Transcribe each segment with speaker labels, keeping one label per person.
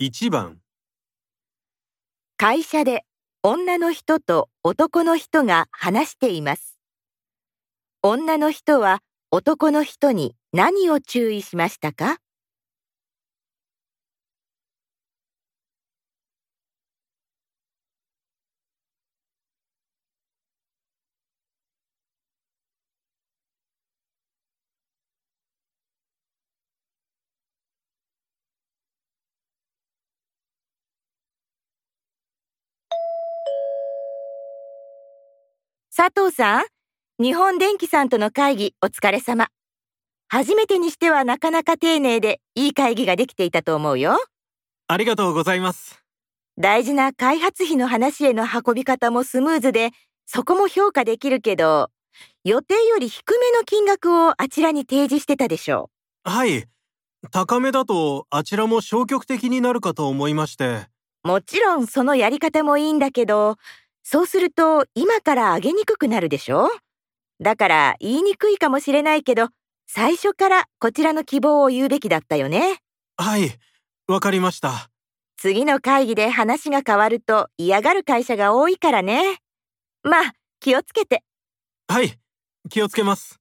Speaker 1: 1番
Speaker 2: 会社で女の人と男の人が話しています。女の人は男の人に何を注意しましたか？佐藤さん、日本電機さんとの会議お疲れ様。初めてにしてはなかなか丁寧でいい会議ができていたと思うよ。
Speaker 1: ありがとうございます。
Speaker 2: 大事な開発費の話への運び方もスムーズで、そこも評価できるけど、予定より低めの金額をあちらに提示してたでしょ
Speaker 1: はい。高めだとあちらも消極的になるかと思いまして。
Speaker 2: う。もちろんそのやり方もいいんだけど、そうすると今から上げにくくなるでしょ？だから言いにくいかもしれないけど、最初からこちらの希望を言うべきだったよね。
Speaker 1: はい。わかりました。
Speaker 2: 次の会議で話が変わると嫌がる会社が多いからね。まあ、気をつけて。
Speaker 1: はい。気をつけます。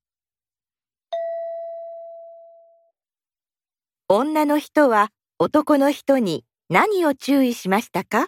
Speaker 2: 女の人は男の人に何を注意しましたか？